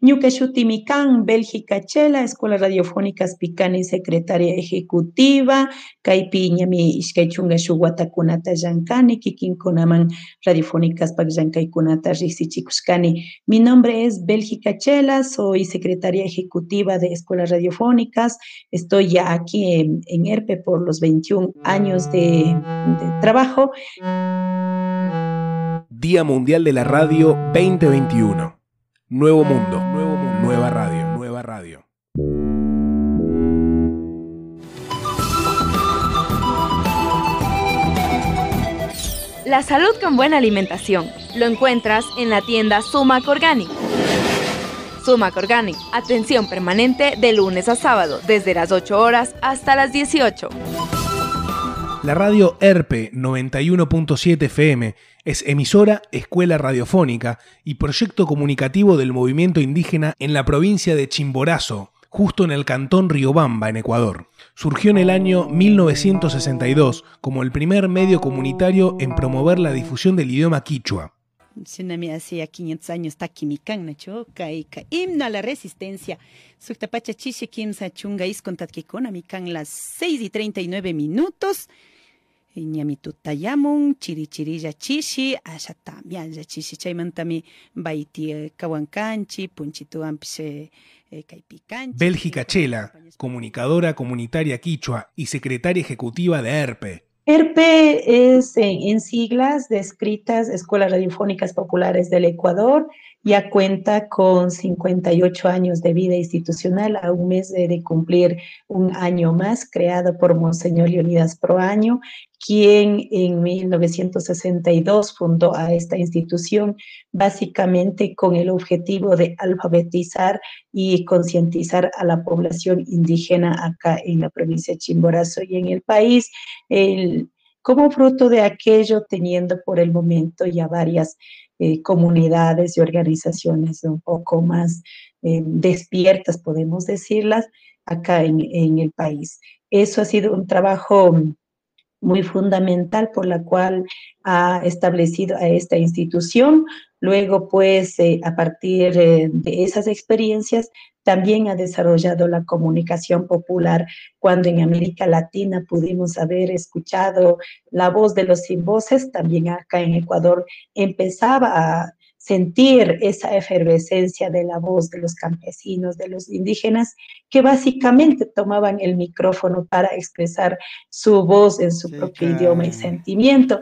Ñuka Shutimikan, Bélgica Chela, Escuela Radiofónicas Picani, Secretaria Ejecutiva, Kaipi ñami ishkay chunga shuk watakunata llankani, kikinkunaman Radiofónicas kunata riksichikushkani. Mi nombre es Bélgica Chela, soy Secretaria Ejecutiva de Escuelas Radiofónicas, estoy ya aquí en, en ERPE por los 21 años de trabajo. Día Mundial de la Radio 2021. Nuevo mundo, nuevo mundo, nueva radio, nueva radio. La salud con buena alimentación lo encuentras en la tienda Sumac Organic. Sumac Organic, atención permanente de lunes a sábado, desde las 8 horas hasta las 18. La radio ERPE 91.7 FM es emisora, escuela radiofónica y proyecto comunicativo del movimiento indígena en la provincia de Chimborazo, justo en el cantón Riobamba, en Ecuador. Surgió en el año 1962 como el primer medio comunitario en promover la difusión del idioma quichua. Sinami hacía 500 años takimikan nacho kaika himno a la resistencia. Suktapacha chiche kimsa chunga iskontatkikona mikan las 6 y 39 minutos. Ñamitutallamun chaymantami baiti eh, kawankanchi eh, kaypikanchi Bélgica Chela, comunicadora comunitaria quichua y secretaria ejecutiva de ERPE. ERPE es en, en siglas descritas Escuelas Radiofónicas Populares del Ecuador ya cuenta con 58 años de vida institucional, a un mes de, cumplir un año más, creado por Monseñor Leonidas Proaño, quien en 1962 fundó a esta institución básicamente con el objetivo de alfabetizar y concientizar a la población indígena acá en la provincia de Chimborazo y en el país. Como fruto de aquello, teniendo por el momento ya varias eh, comunidades y organizaciones un poco más eh, despiertas, podemos decirlas, acá en, en, el país. Eso ha sido un trabajo muy fundamental por la cual ha establecido a esta institución. Luego, pues, eh, a partir de esas experiencias, también ha desarrollado la comunicación popular cuando en América Latina pudimos haber escuchado la voz de los sin voces, también acá en Ecuador empezaba a sentir esa efervescencia de la voz de los campesinos, de los indígenas, que básicamente tomaban el micrófono para expresar su voz en su propio idioma y sentimiento.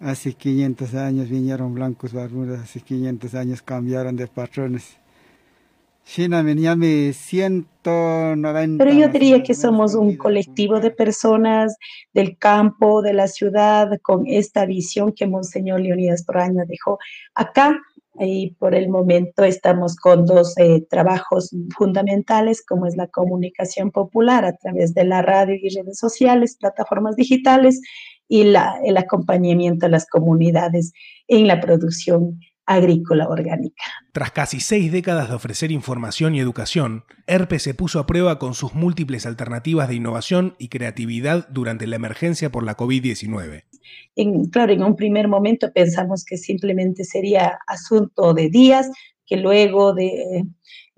Hace 500 años vinieron blancos barbudos, hace 500 años cambiaron de patrones. Pero yo diría que somos un colectivo de personas del campo, de la ciudad, con esta visión que Monseñor Leonidas Proaño dejó acá. Y por el momento estamos con dos eh, trabajos fundamentales, como es la comunicación popular a través de la radio y redes sociales, plataformas digitales, y la, el acompañamiento a las comunidades en la producción agrícola orgánica. Tras casi seis décadas de ofrecer información y educación, ERPE se puso a prueba con sus múltiples alternativas de innovación y creatividad durante la emergencia por la COVID-19. claro, en un primer momento pensamos que simplemente sería asunto de días, que luego de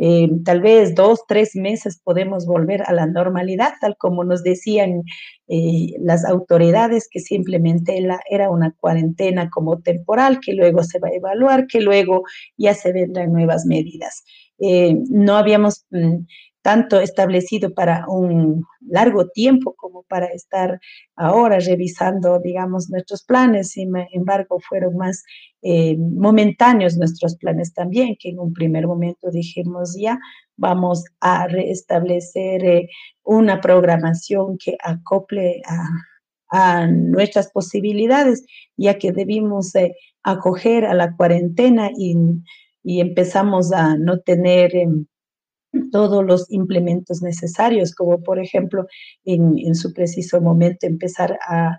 eh, tal vez dos, tres meses podemos volver a la normalidad, tal como nos decían eh, las autoridades, que simplemente la, era una cuarentena como temporal, que luego se va a evaluar, que luego ya se vendrán nuevas medidas. Eh, no habíamos mm, tanto establecido para un largo tiempo como para estar ahora revisando, digamos, nuestros planes. Sin embargo, fueron más eh, momentáneos nuestros planes también, que en un primer momento dijimos ya, vamos a restablecer eh, una programación que acople a, nuestras posibilidades, ya que debimos eh, acoger a la cuarentena y, empezamos a no tener em, todos los implementos necesarios, como por ejemplo en, su preciso momento empezar a,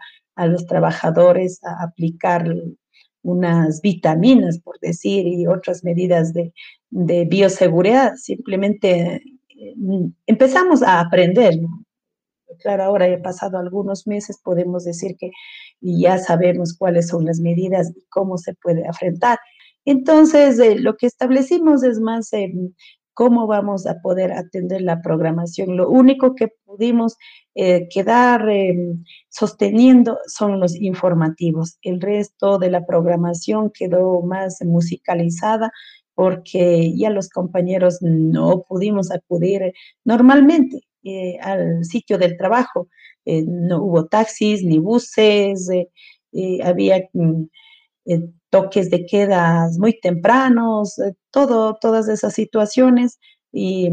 los trabajadores a aplicar unas vitaminas, por decir, y otras medidas de, bioseguridad. Simplemente eh, empezamos a aprender. Claro, ahora he pasado algunos meses, podemos decir que ya sabemos cuáles son las medidas y cómo se puede afrontar. Entonces, lo que establecimos es más cómo vamos a poder atender la programación. Lo único que pudimos eh, quedar em, sosteniendo son los informativos. El resto de la programación quedó más musicalizada porque ya los compañeros no pudimos acudir normalmente eh, al sitio del trabajo. Eh, no hubo taxis ni buses, había mm, toques de quedas muy tempranos, todo, todas esas situaciones y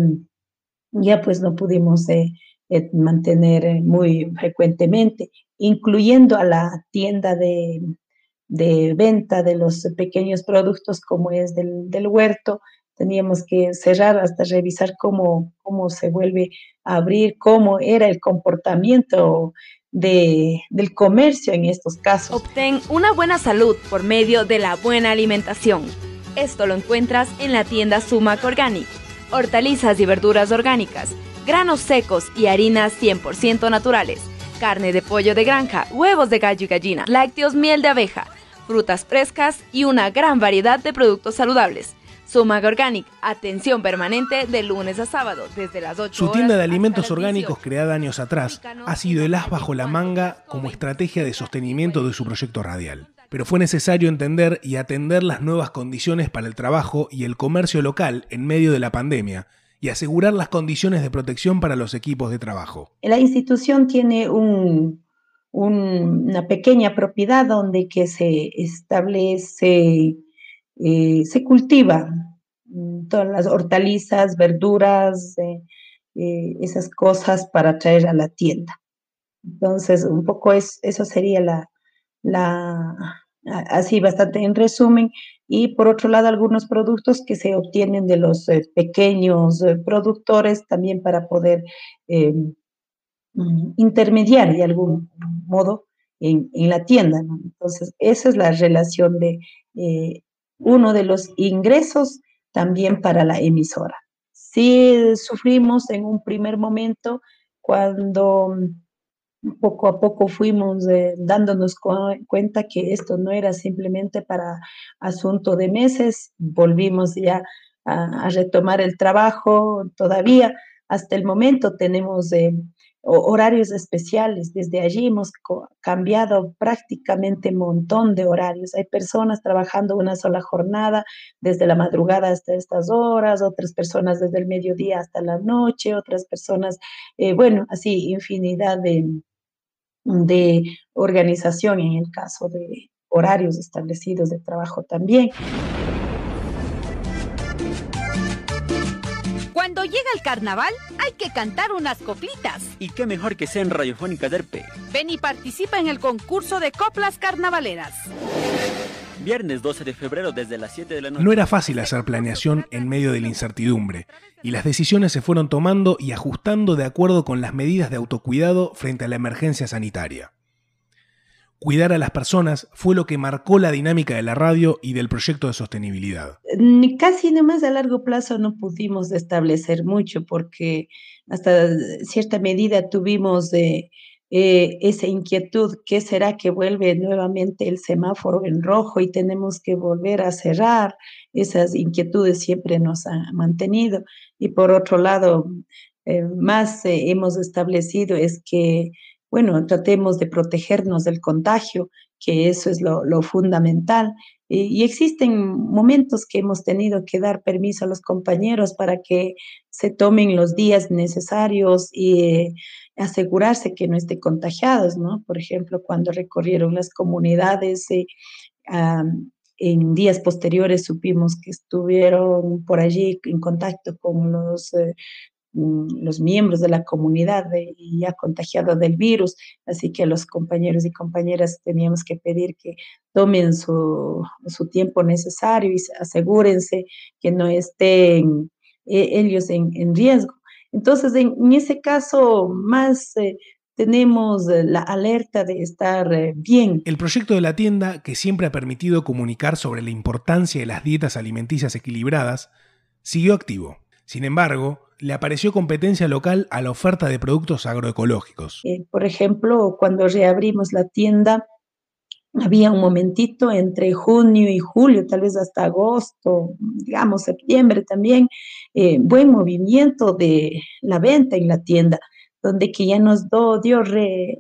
ya pues no pudimos eh, mantener eh, muy frecuentemente, incluyendo a la tienda de, venta de los pequeños productos como es del, huerto. Teníamos que cerrar hasta revisar cómo, cómo se vuelve a abrir, cómo era el comportamiento de, del comercio en estos casos. Obtén una buena salud por medio de la buena alimentación. Esto lo encuentras en la tienda Sumac Organic. Hortalizas y verduras orgánicas granos secos y harinas 100% naturales, carne de pollo de granja, huevos de gallo y gallina, lácteos, miel de abeja, frutas frescas y una gran variedad de productos saludables. Sumag Organic, atención permanente de lunes a sábado, desde las 8 Su tienda de alimentos orgánicos, creada años atrás, ha sido el as bajo la manga como estrategia de sostenimiento de su proyecto radial. Pero fue necesario entender y atender las nuevas condiciones para el trabajo y el comercio local en medio de la pandemia, y asegurar las condiciones de protección para los equipos de trabajo. La institución tiene una pequeña propiedad donde que se establece, eh, se cultiva mm, todas las hortalizas, verduras, eh, eh, esas cosas para traer a la tienda. Entonces, un poco eso sería la, la, así bastante en resumen, y por otro lado algunos productos que se obtienen de los pequeños productores también para poder mm, intermediar de algún modo en, la tienda. Entonces, esa es la relación de uno de los ingresos también para la emisora. Sí sufrimos en un primer momento cuando poco a poco fuimos eh, dándonos cuenta que esto no era simplemente para asunto de meses, volvimos ya a, retomar el trabajo todavía. Hasta el momento tenemos eh, horarios especiales, desde allí hemos cambiado prácticamente un montón de horarios. Hay personas trabajando una sola jornada desde la madrugada hasta estas horas, otras personas desde el mediodía hasta la noche, otras personas, eh, bueno, así infinidad de, de organización en el caso de horarios establecidos de trabajo también. Llega el carnaval, hay que cantar unas coplitas. Y qué mejor que sea en Radiofónica Derpe. Ven y participa en el concurso de coplas carnavaleras. Viernes 12 de febrero desde las 7 de la noche. No era fácil hacer planeación en medio de la incertidumbre, y las decisiones se fueron tomando y ajustando de acuerdo con las medidas de autocuidado frente a la emergencia sanitaria. Cuidar a las personas fue lo que marcó la dinámica de la radio y del proyecto de sostenibilidad. Casi nomás a largo plazo no pudimos establecer mucho porque hasta cierta medida tuvimos de eh, esa inquietud, ¿qué será que vuelve nuevamente el semáforo en rojo y tenemos que volver a cerrar? Esas inquietudes siempre nos han mantenido. Y por otro lado, eh, más eh, hemos establecido es que, bueno, tratemos de protegernos del contagio, que eso es lo, fundamental. Y, existen momentos que hemos tenido que dar permiso a los compañeros para que se tomen los días necesarios y asegurarse que no estén contagiados, ¿no? Por ejemplo, cuando recorrieron las comunidades, eh, en días posteriores supimos que estuvieron por allí en contacto con los, eh, los miembros de la comunidad ya contagiados del virus, así que los compañeros y compañeras teníamos que pedir que tomen su, su tiempo necesario y asegúrense que no estén eh, ellos en, en riesgo. Entonces, en, ese caso, más eh, tenemos eh, la alerta de estar bien. El proyecto de la tienda, que siempre ha permitido comunicar sobre la importancia de las dietas alimenticias equilibradas, siguió activo. Sin embargo, le apareció competencia local a la oferta de productos agroecológicos. por ejemplo, cuando reabrimos la tienda, había un momentito entre junio y julio, tal vez hasta agosto, digamos septiembre también, eh, buen movimiento de la venta en la tienda, donde que ya nos dio re,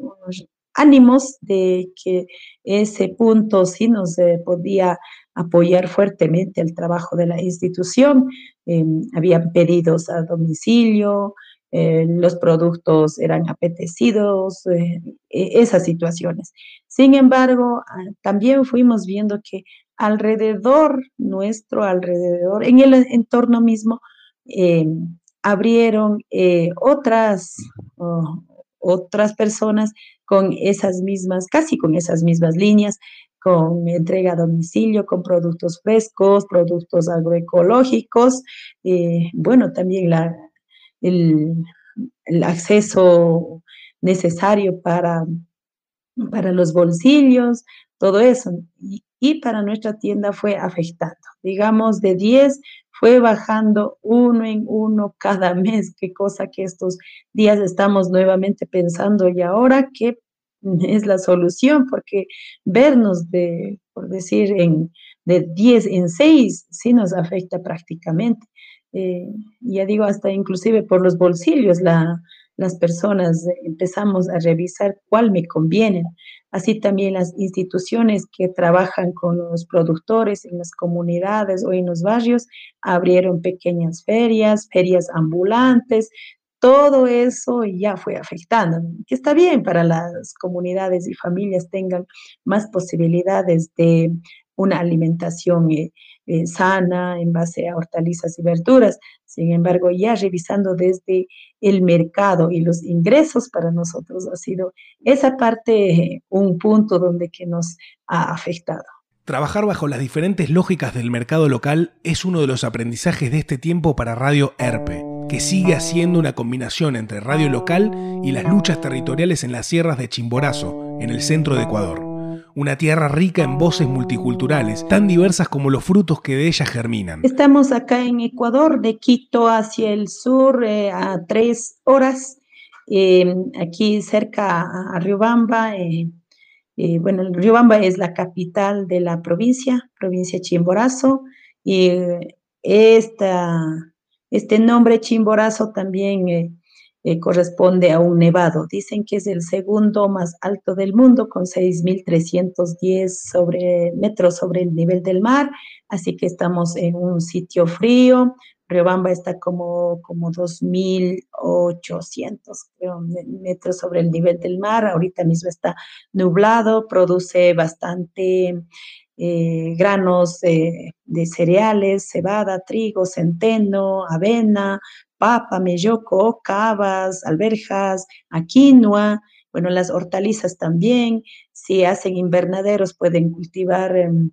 ánimos de que ese punto sí nos eh, podía apoyar fuertemente el trabajo de la institución. Eh, habían pedidos a domicilio, eh, los productos eran apetecidos, e, esas situaciones. Sin embargo, ah, también fuimos viendo que alrededor nuestro, alrededor, en el entorno mismo, abrieron otras, oh, otras personas con esas mismas, casi con esas mismas líneas, con entrega a domicilio, con productos frescos, productos agroecológicos, eh, bueno, también la, el, acceso necesario para, para los bolsillos, todo eso. Y, y, para nuestra tienda fue afectando. Digamos, de 10 fue bajando uno en uno cada mes, qué cosa que estos días estamos nuevamente pensando y ahora qué es la solución, porque vernos de, por decir, en, de 10 en 6 sí nos afecta prácticamente. Eh, ya digo, hasta inclusive por los bolsillos, la, las personas empezamos a revisar cuál me conviene. Así también las instituciones que trabajan con los productores en las comunidades o en los barrios abrieron pequeñas ferias, ferias ambulantes. Todo eso ya fue afectando, que está bien para las comunidades y familias tengan más posibilidades de una alimentación eh, eh, sana en base a hortalizas y verduras. Sin embargo, ya revisando desde el mercado y los ingresos para nosotros ha sido esa parte un punto donde que nos ha afectado. Trabajar bajo las diferentes lógicas del mercado local es uno de los aprendizajes de este tiempo para Radio ERPE, que sigue haciendo una combinación entre radio local y las luchas territoriales en las sierras de Chimborazo, en el centro de Ecuador una tierra rica en voces multiculturales, tan diversas como los frutos que de ella germinan. Estamos acá en Ecuador, de Quito hacia el sur, eh, a tres horas, eh, aquí cerca a Riobamba. Eh, bueno, Riobamba es la capital de la provincia, provincia Chimborazo, y esta, este nombre Chimborazo también eh, corresponde a un nevado. Dicen que es el segundo más alto del mundo con 6.310 sobre, metros sobre el nivel del mar, así que estamos en un sitio frío. Riobamba está como, como 2.800 metros sobre el nivel del mar. Ahorita mismo está nublado, produce bastante eh, granos de cereales, cebada, trigo, centeno, avena, papa, melloco, cavas, alberjas, quinoa, bueno, las hortalizas también, si hacen invernaderos pueden cultivar, em,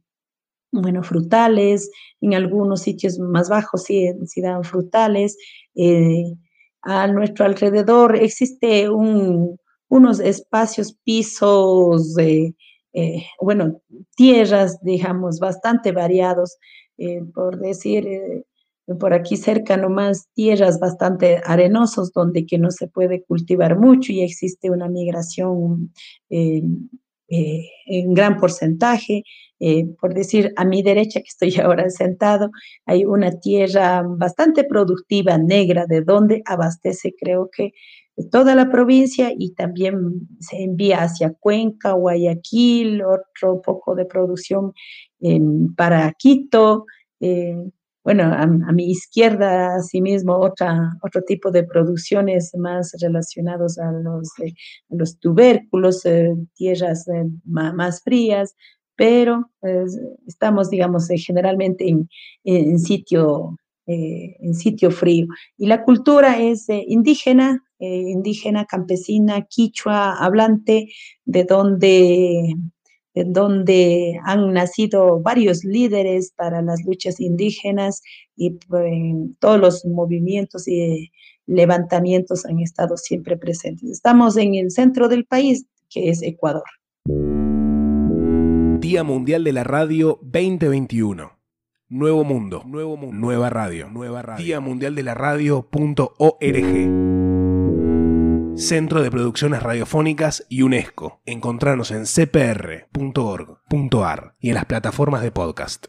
bueno, frutales, en algunos sitios más bajos sí, dan frutales. Eh, a nuestro alrededor existe unos espacios, pisos, eh, bueno, tierras, digamos, bastante variados, eh, por decir, por aquí cerca nomás tierras bastante arenosos donde que no se puede cultivar mucho y existe una migración eh, eh, en gran porcentaje. Eh, por decir, a mi derecha, que estoy ahora sentado, hay una tierra bastante productiva negra de donde abastece, creo que toda la provincia y también se envía hacia Cuenca, Guayaquil, otro poco de producción para Quito, bueno, a, mi izquierda, asimismo, otra, otro tipo de producciones más relacionados a los, eh, los tubérculos, eh, tierras eh, más, frías, pero pues, estamos, digamos, generalmente en, en sitio, en sitio frío. Y la cultura es indígena, indígena, campesina, quichua, hablante, de donde en donde han nacido varios líderes para las luchas indígenas y pues, todos los movimientos y levantamientos han estado siempre presentes. Estamos en el centro del país, que es Ecuador. Día Mundial de la Radio 2021. Nuevo mundo, nuevo mundo, nueva radio, nueva radio. Día Mundial de la Radio.org. Centro de Producciones Radiofónicas y UNESCO. Encontrarnos en cpr.org.ar y en las plataformas de podcast.